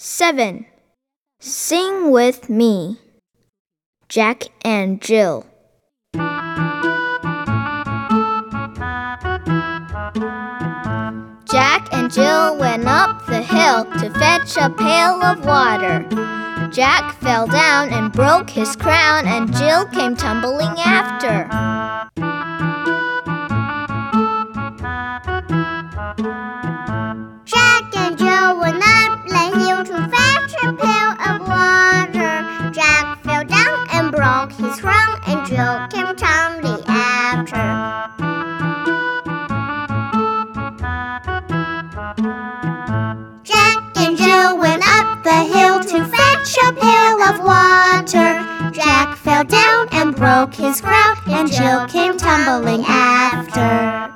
7. Sing with me. Jack and Jill. Jack and Jill went up the hill to fetch a pail of water. Jack fell down and broke his crown, and Jill came tumbling after. Jill came Tom the actor. Jack and Jill went up the hill to fetch a pail of water. Jack fell down and broke his crown, and Jill came tumbling after.